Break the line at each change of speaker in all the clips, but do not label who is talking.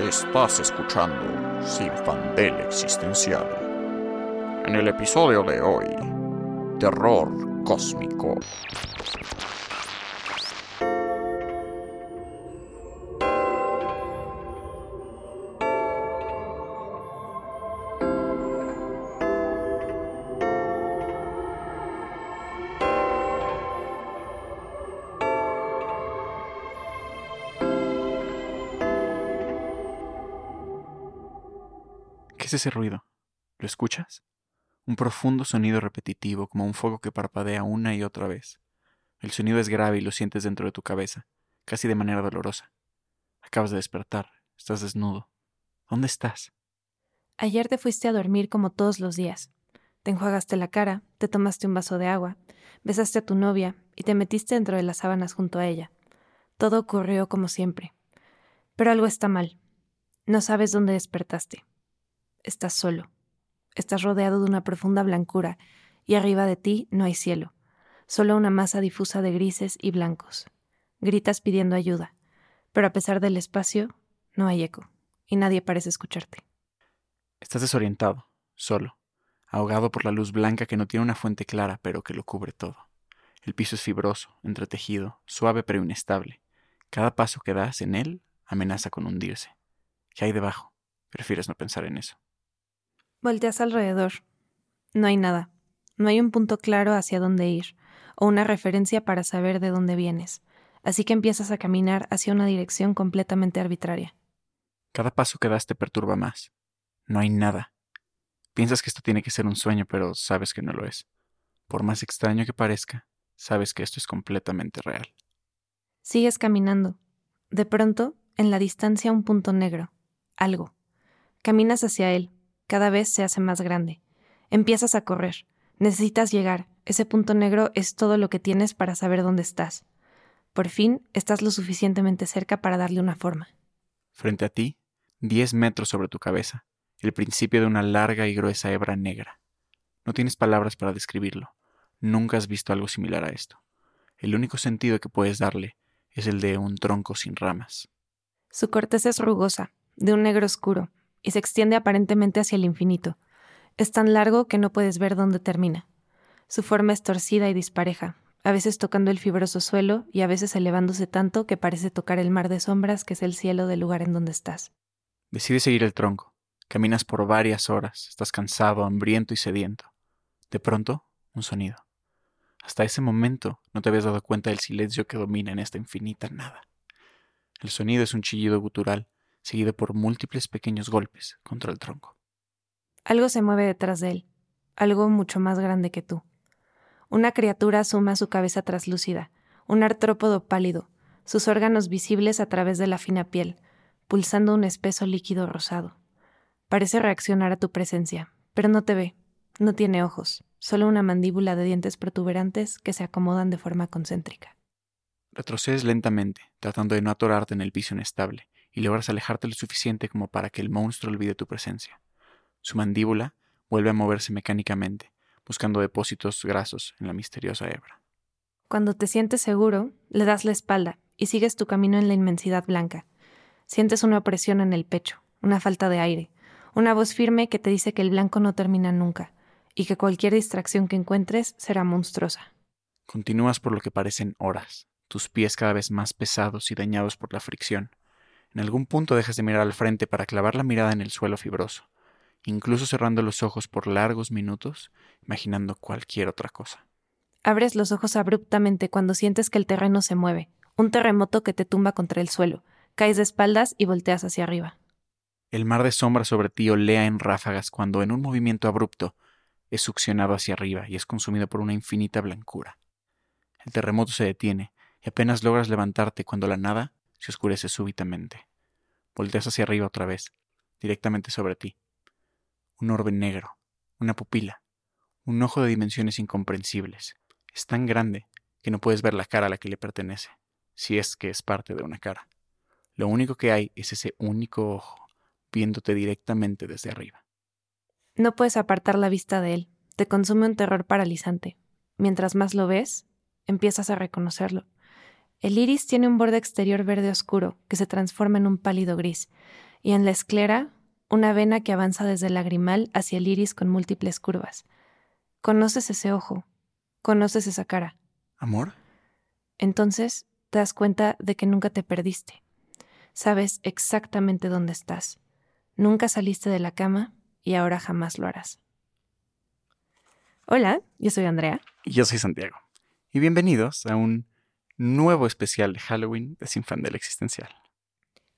Estás escuchando Sin Fandel Existencial. En el episodio de hoy, terror cósmico.
Es ese ruido? ¿Lo escuchas? Un profundo sonido repetitivo, como un fuego que parpadea una y otra vez. El sonido es grave y lo sientes dentro de tu cabeza, casi de manera dolorosa. Acabas de despertar, estás desnudo. ¿Dónde estás?
Ayer te fuiste a dormir como todos los días. Te enjuagaste la cara, te tomaste un vaso de agua, besaste a tu novia y te metiste dentro de las sábanas junto a ella. Todo ocurrió como siempre. Pero algo está mal. No sabes dónde despertaste. Estás solo. Estás rodeado de una profunda blancura y arriba de ti no hay cielo, solo una masa difusa de grises y blancos. Gritas pidiendo ayuda, pero a pesar del espacio, no hay eco y nadie parece escucharte.
Estás desorientado, solo, ahogado por la luz blanca que no tiene una fuente clara, pero que lo cubre todo. El piso es fibroso, entretejido, suave pero inestable. Cada paso que das en él amenaza con hundirse. ¿Qué hay debajo? Prefieres no pensar en eso.
Volteas alrededor. No hay nada. No hay un punto claro hacia dónde ir, o una referencia para saber de dónde vienes. Así que empiezas a caminar hacia una dirección completamente arbitraria.
Cada paso que das te perturba más. No hay nada. Piensas que esto tiene que ser un sueño, pero sabes que no lo es. Por más extraño que parezca, sabes que esto es completamente real.
Sigues caminando. De pronto, en la distancia un punto negro. Algo. Caminas hacia él, cada vez se hace más grande. Empiezas a correr. Necesitas llegar. Ese punto negro es todo lo que tienes para saber dónde estás. Por fin estás lo suficientemente cerca para darle una forma.
Frente a ti, diez metros sobre tu cabeza, el principio de una larga y gruesa hebra negra. No tienes palabras para describirlo. Nunca has visto algo similar a esto. El único sentido que puedes darle es el de un tronco sin ramas.
Su corteza es rugosa, de un negro oscuro, y se extiende aparentemente hacia el infinito. Es tan largo que no puedes ver dónde termina. Su forma es torcida y dispareja, a veces tocando el fibroso suelo y a veces elevándose tanto que parece tocar el mar de sombras que es el cielo del lugar en donde estás.
Decides seguir el tronco. Caminas por varias horas, estás cansado, hambriento y sediento. De pronto, un sonido. Hasta ese momento no te habías dado cuenta del silencio que domina en esta infinita nada. El sonido es un chillido gutural, seguido por múltiples pequeños golpes contra el tronco.
Algo se mueve detrás de él, algo mucho más grande que tú. Una criatura asoma su cabeza traslúcida, un artrópodo pálido, sus órganos visibles a través de la fina piel, pulsando un espeso líquido rosado. Parece reaccionar a tu presencia, pero no te ve, no tiene ojos, solo una mandíbula de dientes protuberantes que se acomodan de forma concéntrica.
Retrocedes lentamente, tratando de no atorarte en el piso inestable, y logras alejarte lo suficiente como para que el monstruo olvide tu presencia. Su mandíbula vuelve a moverse mecánicamente, buscando depósitos grasos en la misteriosa hebra.
Cuando te sientes seguro, le das la espalda y sigues tu camino en la inmensidad blanca. Sientes una opresión en el pecho, una falta de aire, una voz firme que te dice que el blanco no termina nunca y que cualquier distracción que encuentres será monstruosa.
Continúas por lo que parecen horas, tus pies cada vez más pesados y dañados por la fricción, en algún punto dejas de mirar al frente para clavar la mirada en el suelo fibroso, incluso cerrando los ojos por largos minutos, imaginando cualquier otra cosa.
Abres los ojos abruptamente cuando sientes que el terreno se mueve, un terremoto que te tumba contra el suelo. Caes de espaldas y volteas hacia arriba.
El mar de sombra sobre ti olea en ráfagas cuando, en un movimiento abrupto, es succionado hacia arriba y es consumido por una infinita blancura. El terremoto se detiene y apenas logras levantarte cuando la nada se oscurece súbitamente. Volteas hacia arriba otra vez, directamente sobre ti. Un orbe negro, una pupila, un ojo de dimensiones incomprensibles. Es tan grande que no puedes ver la cara a la que le pertenece, si es que es parte de una cara. Lo único que hay es ese único ojo, viéndote directamente desde arriba.
No puedes apartar la vista de él. Te consume un terror paralizante. Mientras más lo ves, empiezas a reconocerlo. El iris tiene un borde exterior verde oscuro que se transforma en un pálido gris, y en la esclera una vena que avanza desde el lagrimal hacia el iris con múltiples curvas. Conoces ese ojo, conoces esa cara.
¿Amor?
Entonces te das cuenta de que nunca te perdiste. Sabes exactamente dónde estás. Nunca saliste de la cama y ahora jamás lo harás. Hola, yo soy Andrea.
Y yo soy Santiago. Y bienvenidos a un nuevo especial de Halloween de Sinfandel Existencial.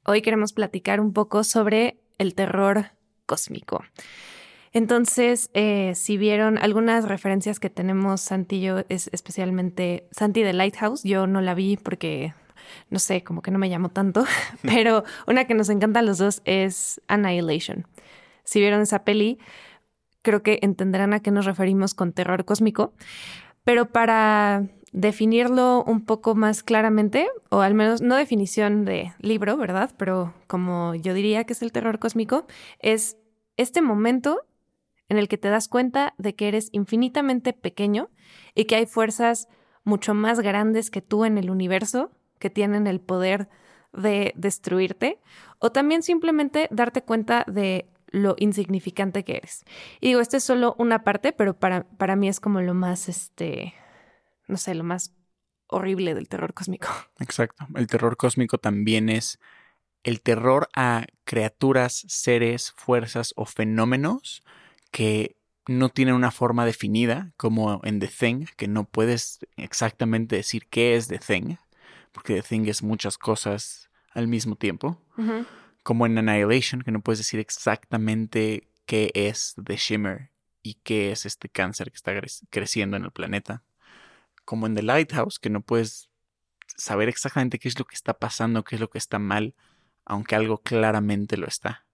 Hoy queremos platicar un poco sobre el terror cósmico. Entonces, eh, si vieron algunas referencias que tenemos, Santi y yo, es especialmente Santi de Lighthouse, yo no la vi porque, no sé, como que no me llamó tanto, pero una que nos encanta a los dos es Annihilation. Si vieron esa peli, creo que entenderán a qué nos referimos con terror cósmico, pero para definirlo un poco más claramente, o al menos no definición de libro, ¿verdad? Pero como yo diría que es el terror cósmico, es este momento en el que te das cuenta de que eres infinitamente pequeño y que hay fuerzas mucho más grandes que tú en el universo que tienen el poder de destruirte, o también simplemente darte cuenta de lo insignificante que eres. Y digo, esta es solo una parte, pero para, para mí es como lo más, este, no sé, lo más horrible del terror cósmico.
Exacto. El terror cósmico también es el terror a criaturas, seres, fuerzas o fenómenos que no tienen una forma definida, como en The Thing, que no puedes exactamente decir qué es The Thing, porque The Thing es muchas cosas al mismo tiempo. Como en Annihilation, que no puedes decir exactamente qué es The Shimmer y qué es este cáncer que está creciendo en el planeta como en The Lighthouse, que no puedes saber exactamente qué es lo que está pasando, qué es lo que está mal, aunque algo claramente lo está.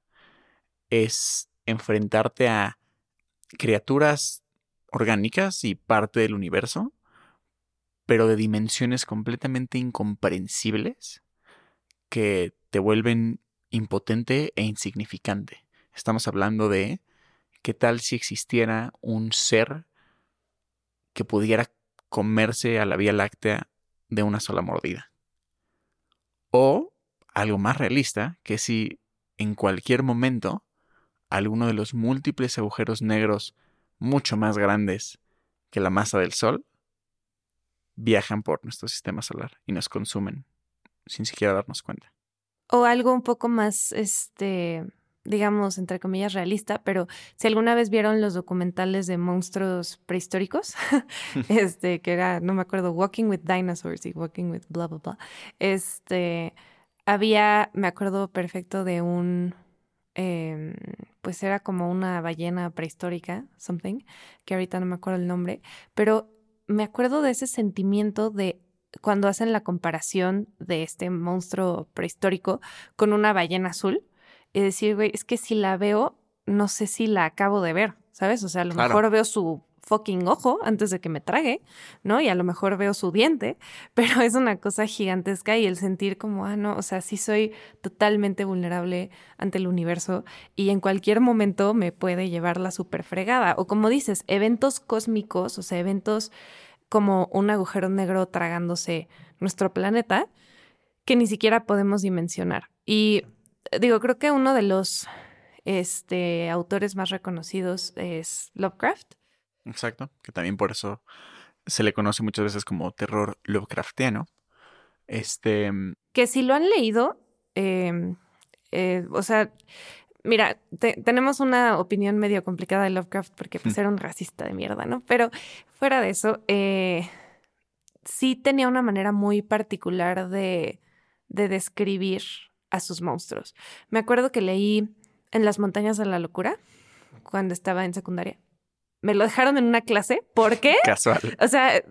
Es enfrentarte a criaturas orgánicas y parte del universo, pero de dimensiones completamente incomprensibles que te vuelven impotente e insignificante. Estamos hablando de qué tal si existiera un ser que pudiera comerse a la Vía Láctea de una sola mordida. O algo más realista, que si en cualquier momento alguno de los múltiples agujeros negros mucho más grandes que la masa del Sol viajan por nuestro sistema solar y nos consumen sin siquiera darnos cuenta.
O algo un poco más, este, digamos, entre comillas, realista, pero si alguna vez vieron los documentales de monstruos prehistóricos, este, que era, no me acuerdo, Walking with Dinosaurs y Walking with blah, blah, blah, este, había, me acuerdo perfecto de un, em, pues era como una ballena prehistórica, something, que ahorita no me acuerdo el nombre, pero me acuerdo de ese sentimiento de cuando hacen la comparación de este monstruo prehistórico con una ballena azul y decir, güey, es que si la veo, no sé si la acabo de ver, ¿sabes? O sea, a lo mejor veo su fucking ojo antes de que me trague, ¿no? Y a lo mejor veo su diente, pero es una cosa gigantesca y el sentir como, ah, no, o sea, sí soy totalmente vulnerable ante el universo y en cualquier momento me puede llevar la super fregada. O como dices, eventos cósmicos, o sea, eventos como un agujero negro tragándose nuestro planeta que ni siquiera podemos dimensionar. Y digo, creo que uno de los este, autores más reconocidos es Lovecraft.
Exacto, que también por eso se le conoce muchas veces como terror Lovecraftiano. Este. Mm,
que si lo han leído, em, eh, o sea, mira, tenemos una opinión medio complicada de Lovecraft porque pues, era un racista de mierda, ¿no? Pero fuera de eso, eh, sí tenía una manera muy particular de, de describir a sus monstruos. Me acuerdo que leí En las montañas de la locura cuando estaba en secundaria. Me lo dejaron en una clase. ¿Por qué?
Casual.
O sea,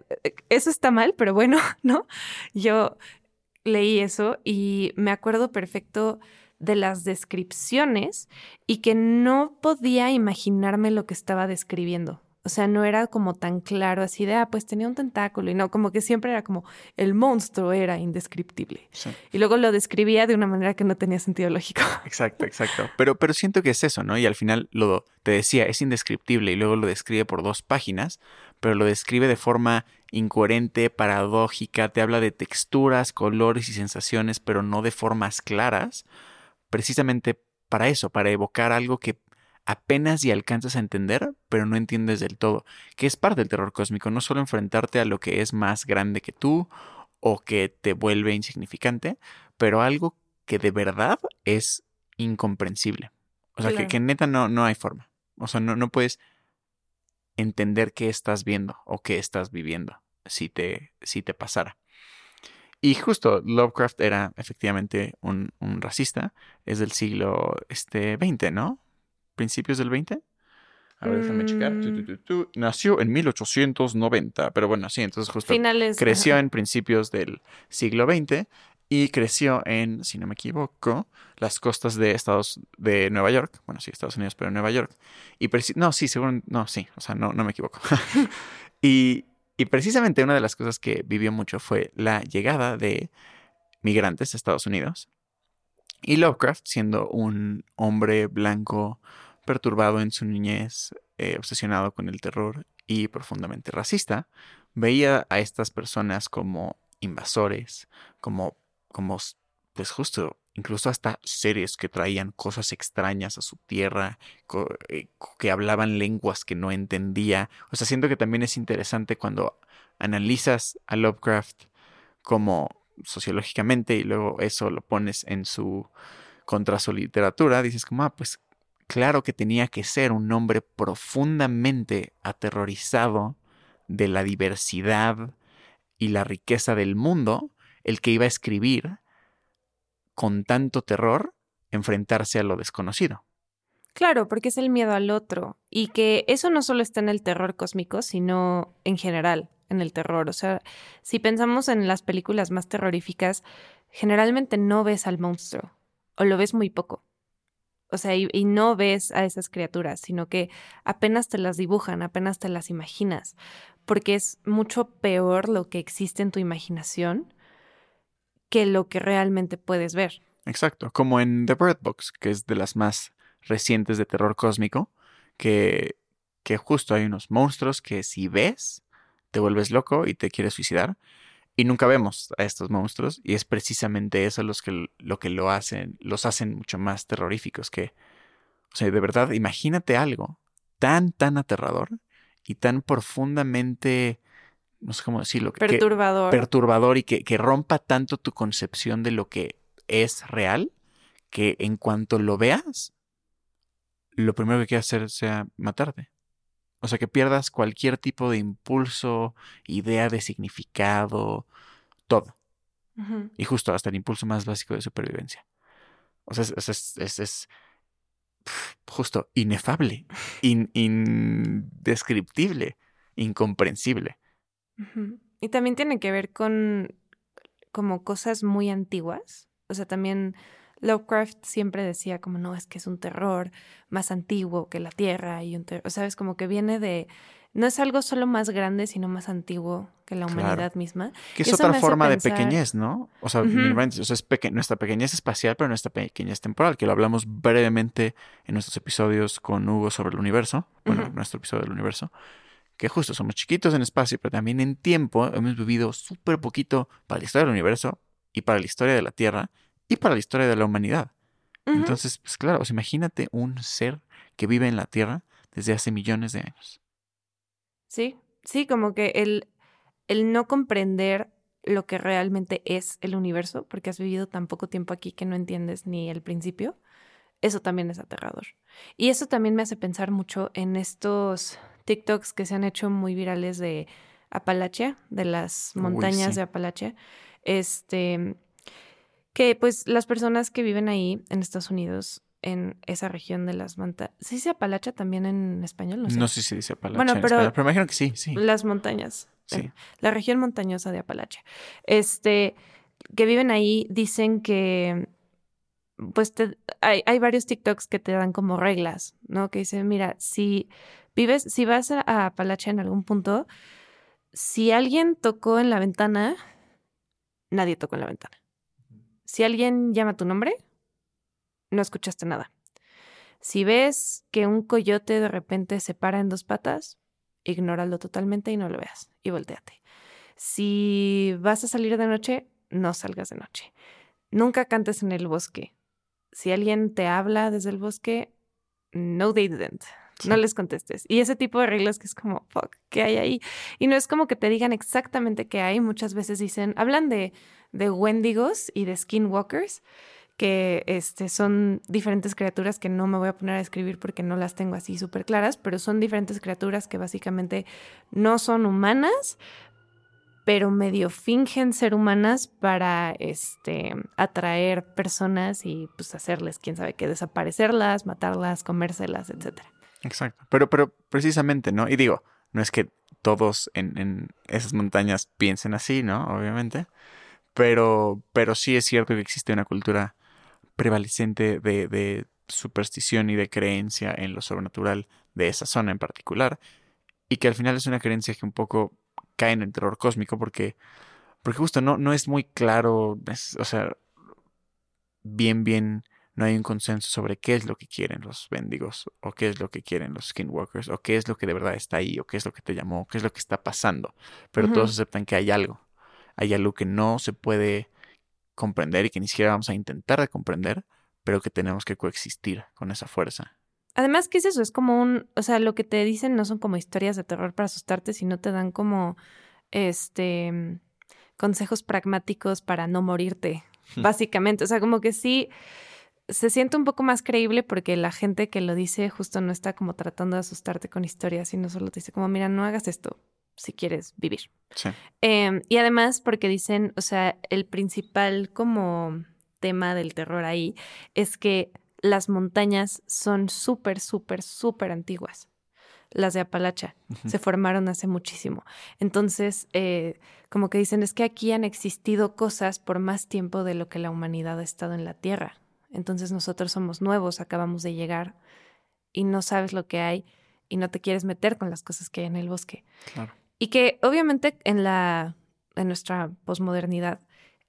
eso está mal, pero bueno, ¿no? Yo leí eso y me acuerdo perfecto de las descripciones y que no podía imaginarme lo que estaba describiendo. O sea, no era como tan claro así de, ah, pues tenía un tentáculo y no, como que siempre era como el monstruo era indescriptible. Y luego lo describía de una manera que no tenía sentido lógico.
Exacto, exacto. Pero, pero siento que es eso, ¿no? Y al final lo te decía, es indescriptible y luego lo describe por dos páginas, pero lo describe de forma incoherente, paradójica, te habla de texturas, colores y sensaciones, pero no de formas claras, precisamente para eso, para evocar algo que apenas y alcanzas a entender, pero no entiendes del todo, que es parte del terror cósmico, no solo enfrentarte a lo que es más grande que tú o que te vuelve insignificante, pero algo que de verdad es incomprensible. O sea, que, que, neta no, no hay forma. O sea, no, no puedes entender qué estás viendo o qué estás viviendo si te, si te pasara. Y justo Lovecraft era efectivamente un, un racista, es del siglo este, 20, ¿no? Principios del 20. A ver, déjame checar. Mm. Nació en 1890, pero bueno, sí, entonces justo creció en principios del siglo XX y creció en, si no me equivoco, las costas de Estados de Nueva York. Bueno, sí, Estados Unidos, pero Nueva York. Y no, sí, seguro, no, sí, o sea, no, no me equivoco. y y precisamente una de las cosas que vivió mucho fue la llegada de migrantes a Estados Unidos. Y Lovecraft, siendo un hombre blanco perturbado en su niñez, eh, obsesionado con el terror y profundamente racista, veía a estas personas como invasores, como, como pues justo incluso hasta seres que traían cosas extrañas a su tierra, eh, que hablaban lenguas que no entendía. O sea, siento que también es interesante cuando analizas a Lovecraft como sociológicamente y luego eso lo pones en su contra su literatura, dices como, ah, pues claro que tenía que ser un hombre profundamente aterrorizado de la diversidad y la riqueza del mundo, el que iba a escribir con tanto terror enfrentarse a lo desconocido.
Claro, porque es el miedo al otro y que eso no solo está en el terror cósmico, sino en general, en el terror. O sea, si pensamos en las películas más terroríficas, generalmente no ves al monstruo o lo ves muy poco. O sea, y, no ves a esas criaturas, sino que apenas te las dibujan, apenas te las imaginas, porque es mucho peor lo que existe en tu imaginación que lo que realmente puedes ver.
Exacto, como en The Bird Box, que es de las más recientes de terror cósmico, que, que justo hay unos monstruos que si ves, te vuelves loco y te quieres suicidar. Y nunca vemos a estos monstruos. Y es precisamente eso los que, lo que lo hacen, los hacen mucho más terroríficos. Que, o sea, de verdad, imagínate algo tan, tan aterrador y tan profundamente no sé cómo decirlo.
Perturbador.
perturbador y que, que rompa tanto tu concepción de lo que es real, que en cuanto lo veas, lo primero que quieras hacer sea matarte. O sea, que pierdas cualquier tipo de impulso, idea de significado, todo. Y justo hasta el impulso más básico de supervivencia. O sea, es, es, es, justo inefable, indescriptible, incomprensible.
Y también tiene que ver con como cosas muy antiguas. O sea, también Lovecraft siempre decía como no, es que es un terror más antiguo que la Tierra y un terror, sabes, como que viene de no es algo solo más grande, sino más antiguo que la humanidad misma.
Que es otra forma de pequeñez, ¿no? O sea, es nuestra pequeñez espacial, pero nuestra pequeñez temporal, que lo hablamos brevemente en nuestros episodios con Hugo sobre el universo, bueno, nuestro episodio del universo que justo somos chiquitos en espacio, pero también en tiempo hemos vivido súper poquito para la historia del universo y para la historia de la Tierra y para la historia de la humanidad. Entonces, pues claro, imagínate un ser que vive en la Tierra desde hace millones de años.
Sí, sí, como que el, el no comprender lo que realmente es el universo, porque has vivido tan poco tiempo aquí que no entiendes ni el principio, eso también es aterrador. Y eso también me hace pensar mucho en estos TikToks que se han hecho muy virales de Apalachia, de las montañas de Apalachia. Este, que pues las personas que viven ahí en Estados Unidos, en esa región de las montañas. ¿Se dice Apalacha también en español?
No sé, no sé si se dice Apalacha. Bueno, pero, pero imagino que sí, sí.
Las montañas. Sí. La región montañosa de Apalacha. Este, que viven ahí, dicen que pues hay, hay varios TikToks que te dan como reglas, ¿no? Que dicen, mira, si vives, si vas a, a en algún punto, si alguien tocó en la ventana, nadie tocó en la ventana. Si alguien llama tu nombre, no escuchaste nada. Si ves que un coyote de repente se para en dos patas, ignóralo totalmente y no lo veas y volteate. Si vas a salir de noche, no salgas de noche. Nunca cantes en el bosque. si alguien te habla desde el bosque, no they didn't. No les contestes. Y ese tipo de reglas que es como, fuck, ¿qué hay ahí? Y no es como que te digan exactamente qué hay. Muchas veces dicen, hablan de, de wendigos y de skinwalkers, que este, son diferentes criaturas que no me voy a poner a describir porque no las tengo así súper claras, pero son diferentes criaturas que básicamente no son humanas, pero medio fingen ser humanas para este, atraer personas y pues hacerles, quién sabe qué, desaparecerlas, matarlas, comérselas, etc.
Exacto. Pero, pero precisamente, ¿no? Y digo, no es que todos en, en esas montañas piensen así, ¿no? Obviamente. Pero, pero sí es cierto que existe una cultura prevalecente de, de superstición y de creencia en lo sobrenatural de esa zona en particular. Y que al final es una creencia que un poco cae en el terror cósmico porque, porque justo no, no es muy claro, o sea, bien, bien, no hay un consenso sobre qué es lo que quieren los bendigos, o qué es lo que quieren los skinwalkers, o qué es lo que de verdad está ahí, o qué es lo que te llamó, o qué es lo que está pasando. Pero todos aceptan que hay algo, hay algo que no se puede comprender y que ni siquiera vamos a intentar de comprender, pero que tenemos que coexistir con esa fuerza.
Además, ¿qué es eso? Es como un, o sea, lo que te dicen no son como historias de terror para asustarte, sino te dan como, este, consejos pragmáticos para no morirte, básicamente. O sea, como que sí, se siente un poco más creíble porque la gente que lo dice justo no está como tratando de asustarte con historias, sino solo te dice como, mira, no hagas esto si quieres vivir.
Sí.
Em, y además porque dicen, o sea, el principal como tema del terror ahí es que las montañas son súper, súper, súper antiguas. Las de Apalacha se formaron hace muchísimo. Entonces, eh, como que dicen, es que aquí han existido cosas por más tiempo de lo que la humanidad ha estado en la Tierra. Entonces nosotros somos nuevos, acabamos de llegar y no sabes lo que hay y no te quieres meter con las cosas que hay en el bosque. Y que obviamente en la en nuestra posmodernidad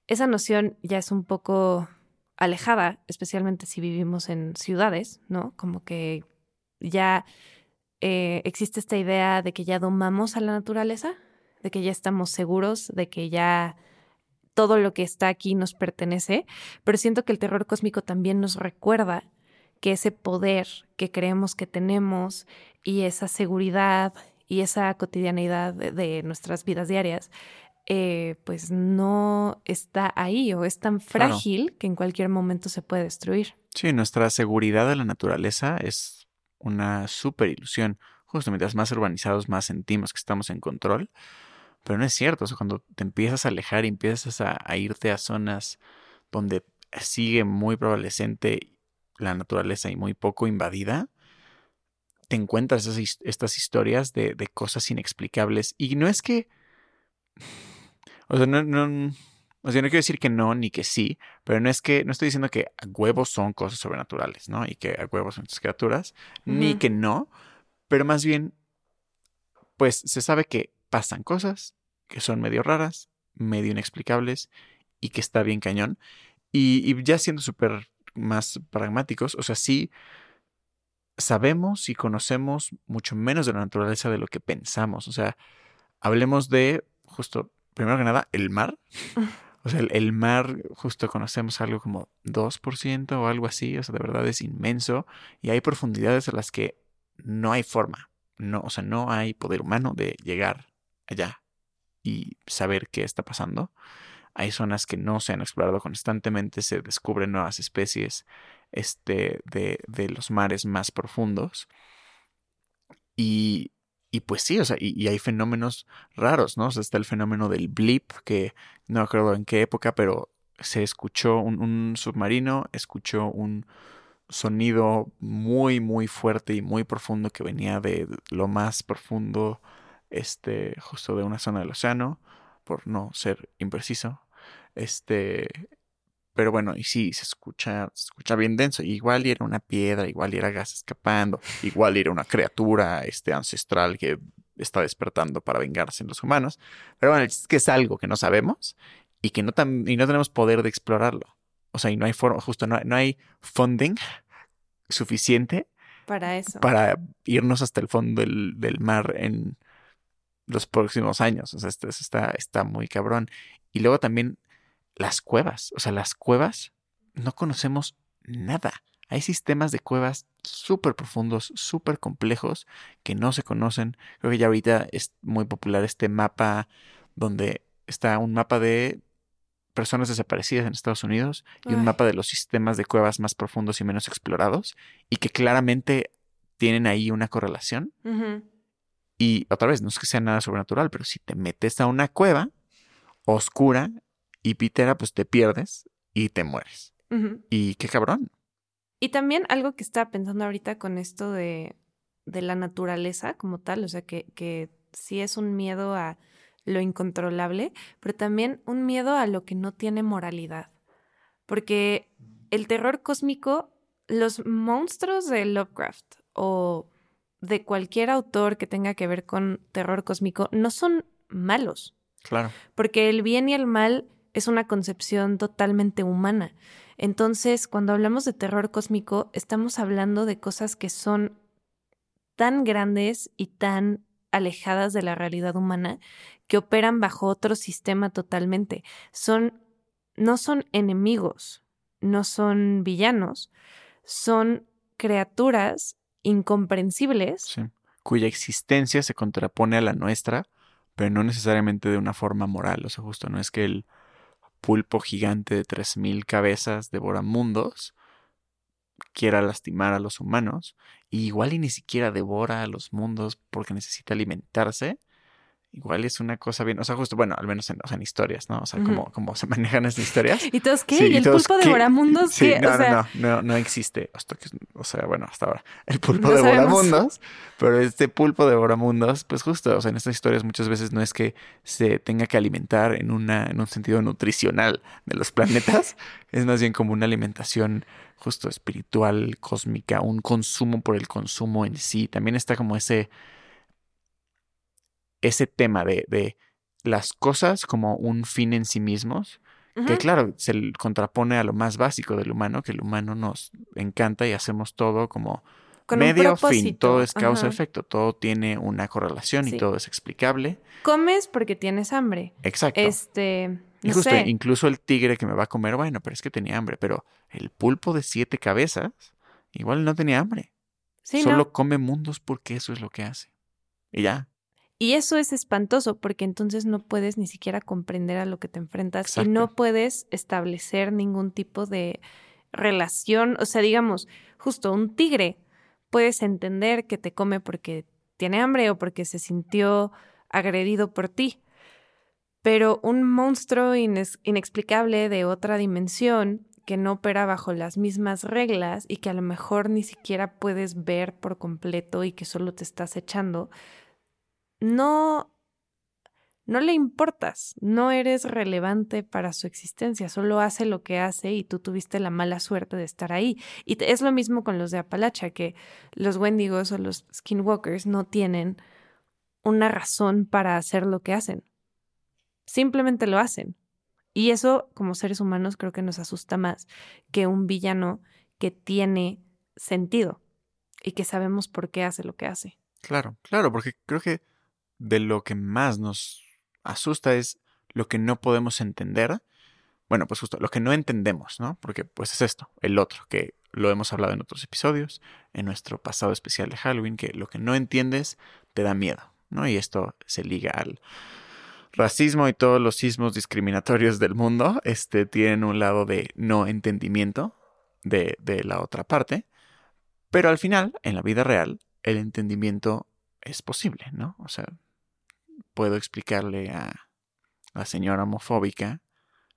esa noción ya es un poco alejada, especialmente si vivimos en ciudades, ¿no? Como que ya eh, existe esta idea de que ya domamos a la naturaleza, de que ya estamos seguros, de que ya todo lo que está aquí nos pertenece, pero siento que el terror cósmico también nos recuerda que ese poder que creemos que tenemos y esa seguridad y esa cotidianidad de nuestras vidas diarias eh, pues no está ahí o es tan frágil que en cualquier momento se puede destruir.
Sí, nuestra seguridad de la naturaleza es una súper ilusión. Justo mientras más urbanizados, más sentimos que estamos en control. Pero no es cierto. O sea, cuando te empiezas a alejar y empiezas a, irte a zonas donde sigue muy prevalecente la naturaleza y muy poco invadida, te encuentras estas historias de, de cosas inexplicables. Y no es que o sea, no, no, o sea, no quiero decir que no ni que sí, pero no es que, no estoy diciendo que a huevos son cosas sobrenaturales, ¿no? Y que a huevos son estas criaturas, ni que no, pero más bien, pues se sabe que pasan cosas que son medio raras, medio inexplicables y que está bien cañón. Y, y ya siendo súper más pragmáticos, o sea, sí sabemos y conocemos mucho menos de la naturaleza de lo que pensamos. O sea, hablemos de justo primero que nada, el mar. O sea, el, mar, justo conocemos algo como 2% o algo así, o sea, de verdad es inmenso y hay profundidades a las que no hay forma, no, o sea, no hay poder humano de llegar allá y saber qué está pasando. Hay zonas que no se han explorado constantemente, se descubren nuevas especies este, de, de los mares más profundos. Y, y pues sí, o sea, y, hay fenómenos raros, ¿no? O sea, está el fenómeno del blip, que no acuerdo en qué época, pero se escuchó un, submarino, escuchó un sonido muy, muy fuerte y muy profundo que venía de lo más profundo, este, justo de una zona del océano, por no ser impreciso. Este, pero bueno, y sí, se escucha, se escucha bien denso. Igual era una piedra, igual era gas escapando, igual era una criatura este, ancestral que está despertando para vengarse en los humanos. Pero bueno, es que es algo que no sabemos y que no, tan, y no tenemos poder de explorarlo. O sea, y no hay forma, justo no, no hay funding suficiente
para eso.
Para irnos hasta el fondo del, del mar en los próximos años. O sea, esto, está, está muy cabrón. Y luego también las cuevas. O sea, las cuevas no conocemos nada. Hay sistemas de cuevas súper profundos, súper complejos, que no se conocen. Creo que ya ahorita es muy popular este mapa donde está un mapa de personas desaparecidas en Estados Unidos y un mapa de los sistemas de cuevas más profundos y menos explorados y que claramente tienen ahí una correlación.
Ujú.
Y otra vez, no es que sea nada sobrenatural, pero si te metes a una cueva oscura y pitera, pues te pierdes y te mueres. Y qué cabrón.
Y también algo que estaba pensando ahorita con esto de, de la naturaleza como tal, o sea, que, que sí es un miedo a lo incontrolable, pero también un miedo a lo que no tiene moralidad. Porque el terror cósmico, los monstruos de Lovecraft o de cualquier autor que tenga que ver con terror cósmico no son malos.
Claro.
porque el bien y el mal es una concepción totalmente humana. Entonces, cuando hablamos de terror cósmico, estamos hablando de cosas que son tan grandes y tan alejadas de la realidad humana que operan bajo otro sistema totalmente. Son no son enemigos, no son villanos, son criaturas incomprensibles.
Cuya existencia se contrapone a la nuestra, pero no necesariamente de una forma moral. O sea, justo no es que el pulpo gigante de 3.000 cabezas devora mundos quiera lastimar a los humanos. Y igual y ni siquiera devora a los mundos porque necesita alimentarse. Igual es una cosa bien, o sea, justo, bueno, al menos en, o sea, en historias, ¿no? O sea,
Ujú.
como, como se manejan estas historias.
¿Y todos qué?
Sí,
¿Y el
todos,
pulpo de Boramundos?
Sí,
qué?
no,
o sea,
no, no, no, no existe. Hasta que, o sea, bueno, hasta ahora. El pulpo
No
de
sabemos.
Boramundos. Pero este pulpo de Boramundos, pues justo, o sea, en estas historias muchas veces no es que se tenga que alimentar en, una, en un sentido nutricional de los planetas. es más bien como una alimentación justo espiritual, cósmica, un consumo por el consumo en sí. También está como ese, ese tema de, de las cosas como un fin en sí mismos que claro, se contrapone a lo más básico del humano, que el humano nos encanta y hacemos todo como
Con
medio fin, todo es causa-efecto, todo tiene una correlación
Sí.
y todo es explicable.
Comes porque tienes hambre.
Exacto.
Este,
y
no
justo,
sé.
incluso el tigre que me va a comer, bueno, pero es que tenía hambre, pero el pulpo de siete cabezas, igual no tenía hambre.
Sí,
Solo
¿no?
come mundos porque eso es lo que hace. Y ya.
Y eso es espantoso porque entonces no puedes ni siquiera comprender a lo que te enfrentas
Exacto.
y no puedes establecer ningún tipo de relación. O sea, digamos, justo un tigre, puedes entender que te come porque tiene hambre o porque se sintió agredido por ti. Pero un monstruo inexplicable de otra dimensión que no opera bajo las mismas reglas y que a lo mejor ni siquiera puedes ver por completo y que solo te estás echando, no no le importas, no eres relevante para su existencia, solo hace lo que hace y tú tuviste la mala suerte de estar ahí. Y es lo mismo con los de Apalacha, que los Wendigos o los Skinwalkers no tienen una razón para hacer lo que hacen. Simplemente lo hacen. Y eso, como seres humanos, creo que nos asusta más que un villano que tiene sentido y que sabemos por qué hace lo que hace.
Claro, claro, porque creo que de lo que más nos asusta es lo que no podemos entender. Bueno, pues justo lo que no entendemos, ¿no? Porque pues es esto, el otro, que lo hemos hablado en otros episodios, en nuestro pasado especial de Halloween, que lo que no entiendes te da miedo, ¿no? Y esto se liga al racismo y todos los sismos discriminatorios del mundo, este, tienen un lado de no entendimiento de, de la otra parte, pero al final, en la vida real, el entendimiento es posible, ¿no? O sea, puedo explicarle a la señora homofóbica,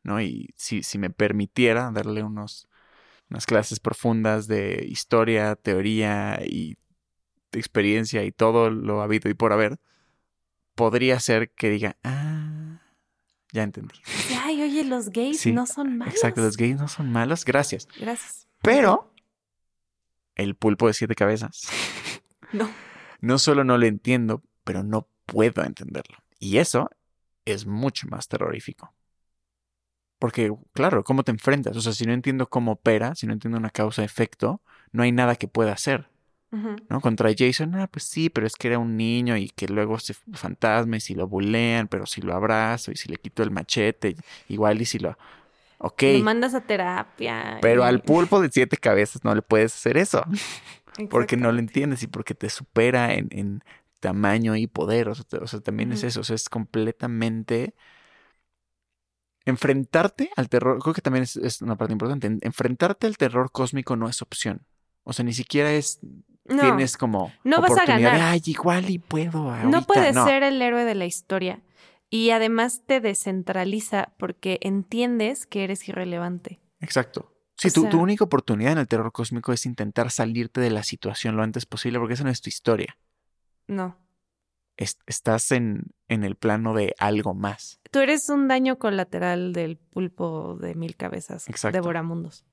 ¿no? Y si, si me permitiera darle unos, unas clases profundas de historia, teoría y experiencia y todo lo habido y por haber, podría ser que diga, ah, ya entendí.
Ay, oye, los gays
Sí,
no son malos.
Exacto, los gays no son malos, gracias.
Gracias.
Pero el pulpo de siete cabezas.
No.
No solo no lo entiendo, pero no puedo entenderlo. Y eso es mucho más terrorífico. Porque, claro, ¿cómo te enfrentas? O sea, si no entiendo cómo opera, si no entiendo una causa-efecto, no hay nada que pueda hacer. ¿No? Contra Jason, ah, pues sí, pero es que era un niño y que luego se fantasma y si lo bulean, pero si lo abrazo y si le quito el machete, igual y si lo... Ok.
Lo mandas a terapia.
Pero
y-
al pulpo de siete cabezas no le puedes hacer eso. Porque no lo entiendes y porque te supera en, en tamaño y poder. O sea, o sea, también es eso. O sea, es completamente. Enfrentarte al terror, creo que también es, es una parte importante. En- Enfrentarte al terror cósmico no es opción. O sea, ni siquiera es.
No,
Tienes como.
No vas a
oportunidad de. Ay, igual y puedo. Ahorita.
no puedes ser el héroe de la historia. Y además te descentraliza porque entiendes que eres irrelevante.
Exacto. Sí, tu, tu única oportunidad en el terror cósmico es intentar salirte de la situación lo antes posible, porque esa no es tu historia.
No.
Es- estás en, en el plano de algo más.
Tú eres un daño colateral del pulpo de mil cabezas.
Exacto.
Devoramundos.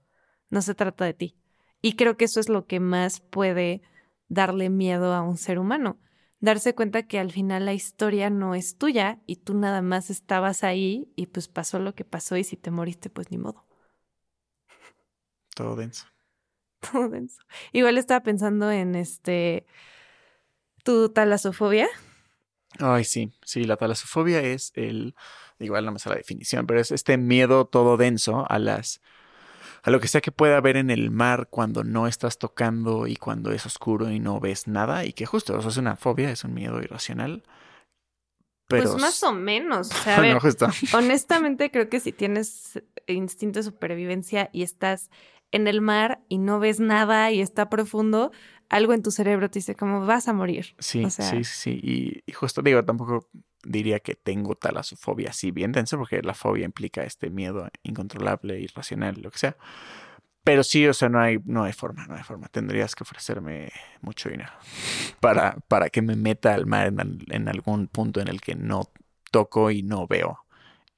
No se trata de ti. Y creo que eso es lo que más puede darle miedo a un ser humano. Darse cuenta que al final la historia no es tuya y tú nada más estabas ahí y pues pasó lo que pasó y si te moriste pues ni modo.
Todo denso.
Todo denso. Igual estaba pensando en este tu talasofobia.
Ay, sí, sí, la talasofobia es el, igual no me sale la definición, pero es este miedo todo denso a las, a lo que sea que pueda haber en el mar cuando no estás tocando y cuando es oscuro y no ves nada y que justo, o sea, es una fobia, es un miedo irracional. Pero
pues más o menos. O sea, a
no,
ver,
justo.
honestamente creo que si tienes instinto de supervivencia y estás en el mar y no ves nada y está profundo, algo en tu cerebro te dice como vas a morir.
Sí,
O sea-
sí, sí. Y, y justo digo, tampoco diría que tengo talasofobia así bien denso, porque la fobia implica este miedo incontrolable, irracional, lo que sea. Pero sí, o sea, no hay, no hay forma, no hay forma. Tendrías que ofrecerme mucho dinero para, para que me meta al mar en, al- en algún punto en el que no toco y no veo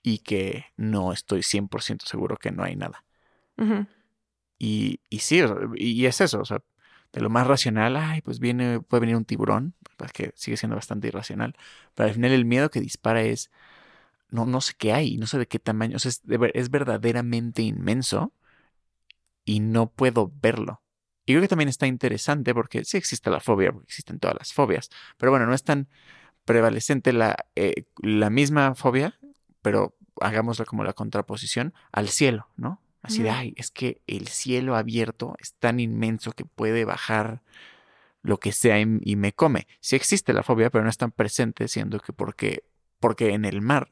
y que no estoy 100% seguro que no hay nada. Y, y sí, o sea, y es eso, o sea, de lo más racional, ay, pues viene, puede venir un tiburón, que sigue siendo bastante irracional, pero al final el miedo que dispara es, no, no sé qué hay, no sé de qué tamaño, o sea, es, es verdaderamente inmenso y no puedo verlo. Y creo que también está interesante porque sí existe la fobia, porque existen todas las fobias, pero bueno, no es tan prevalecente la, eh, la misma fobia, pero hagámosla como la contraposición al cielo, ¿no? Así de, ay, es que el cielo abierto es tan inmenso que puede bajar lo que sea y, y me come. Sí existe la fobia, pero no es tan presente, siendo que porque, porque en el mar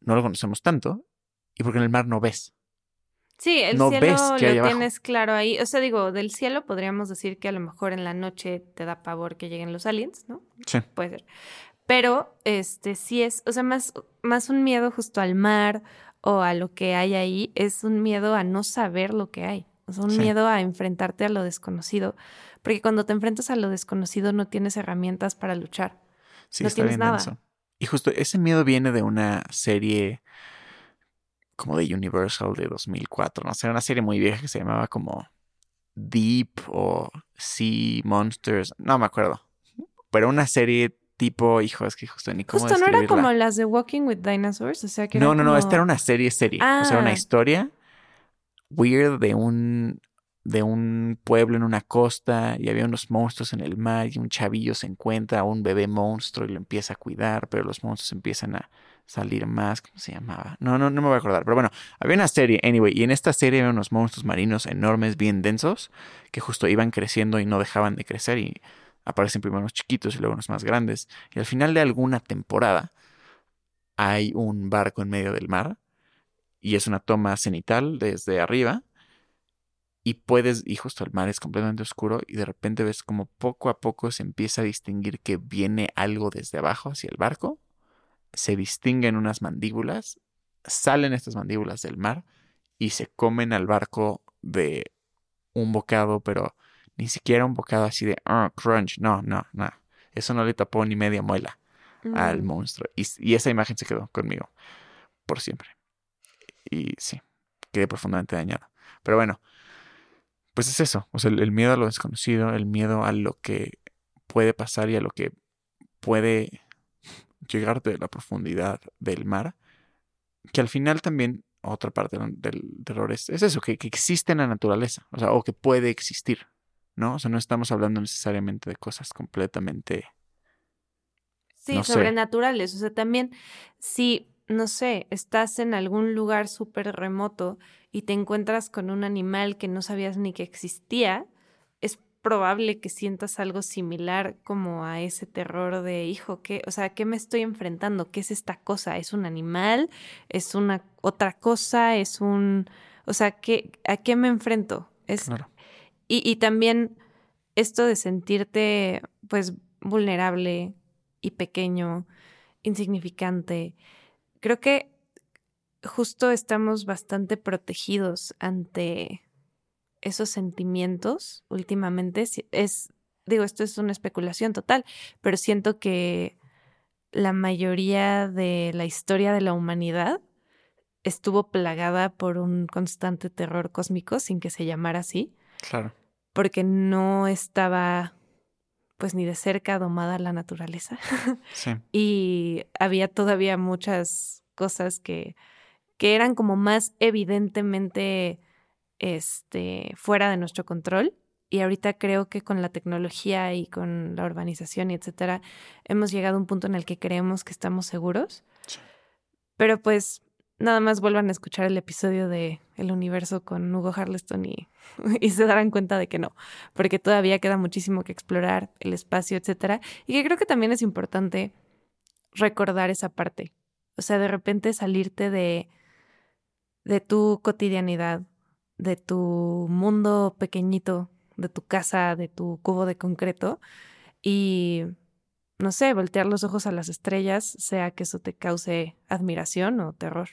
no lo conocemos tanto y porque en el mar no ves.
Sí, el
No
cielo
ves
lo tienes claro ahí. O sea, digo, del cielo podríamos decir que a lo mejor en la noche te da pavor que lleguen los aliens, ¿no?
Sí.
Puede ser. Pero, este, sí es, o sea, más, más un miedo justo al mar o a lo que hay ahí, es un miedo a no saber lo que hay. Sea, un
Sí.
miedo a enfrentarte a lo desconocido. Porque cuando te enfrentas a lo desconocido no tienes herramientas para luchar.
Sí,
No
está
tienes
bien
nada.
denso. Y justo ese miedo viene de una serie como de Universal de 2004, no sé, una serie muy vieja que se llamaba como Deep o Sea Monsters, no me acuerdo. Pero una serie tipo, hijo, es que justo ni cómo
Justo no era como las de Walking with Dinosaurs, o sea que
No,
era
no, no, esta era una serie serie. O sea, una
Ah.
historia weird de un de un pueblo en una costa y había unos monstruos en el mar y un chavillo se encuentra a un bebé monstruo y lo empieza a cuidar, pero los monstruos empiezan a salir más, ¿cómo se llamaba? No, no, no me voy a acordar, pero bueno, había una serie, anyway, y en esta serie había unos monstruos marinos enormes, bien densos, que justo iban creciendo y no dejaban de crecer y aparecen primero unos chiquitos y luego unos más grandes. Y al final de alguna temporada hay un barco en medio del mar y es una toma cenital desde arriba y puedes, y justo el mar es completamente oscuro y de repente ves como poco a poco se empieza a distinguir que viene algo desde abajo hacia el barco, se distinguen unas mandíbulas, salen estas mandíbulas del mar y se comen al barco de un bocado, pero ni siquiera un bocado así de "Ah, crunch, no, no, no, eso no le tapó ni media muela al
Mm.
monstruo. Y, y esa imagen se quedó conmigo por siempre. Y sí, quedé profundamente dañado. Pero bueno, pues es eso. O sea, el, el miedo a lo desconocido, el miedo a lo que puede pasar y a lo que puede llegar de la profundidad del mar. Que al final también, otra parte del del terror es, es eso, que, que existe en la naturaleza. O sea, o que puede existir. ¿No? O sea, no estamos hablando necesariamente de cosas completamente
Sí,
no sé.
sobrenaturales. O sea, también si no sé, estás en algún lugar súper remoto y te encuentras con un animal que no sabías ni que existía, es probable que sientas algo similar como a ese terror de, hijo, ¿qué, o sea, ¿qué me estoy enfrentando? ¿Qué es esta cosa? ¿Es un animal? ¿Es una otra cosa? ¿Es un, o sea, ¿qué, ¿a qué me enfrento? Es, y, también esto de sentirte, pues, vulnerable y pequeño, insignificante, creo que justo estamos bastante protegidos ante esos sentimientos últimamente. Es, digo, esto es una especulación total, pero siento que la mayoría de la historia de la humanidad estuvo plagada por un constante terror cósmico, sin que se llamara así.
Claro.
Porque no estaba pues ni de cerca domada la naturaleza.
Sí.
y había todavía muchas cosas que, que eran como más evidentemente este, fuera de nuestro control. Y ahorita creo que con la tecnología y con la urbanización y etcétera, hemos llegado a un punto en el que creemos que estamos seguros. Pero pues nada más vuelvan a escuchar el episodio de El Universo con Hugo Harleston y, y, se darán cuenta de que no, porque todavía queda muchísimo que explorar, el espacio, etcétera. Y que creo que también es importante recordar esa parte. O sea, de repente salirte de, de tu cotidianidad, de tu mundo pequeñito, de tu casa, de tu cubo de concreto y, no sé, voltear los ojos a las estrellas, sea que eso te cause admiración o terror.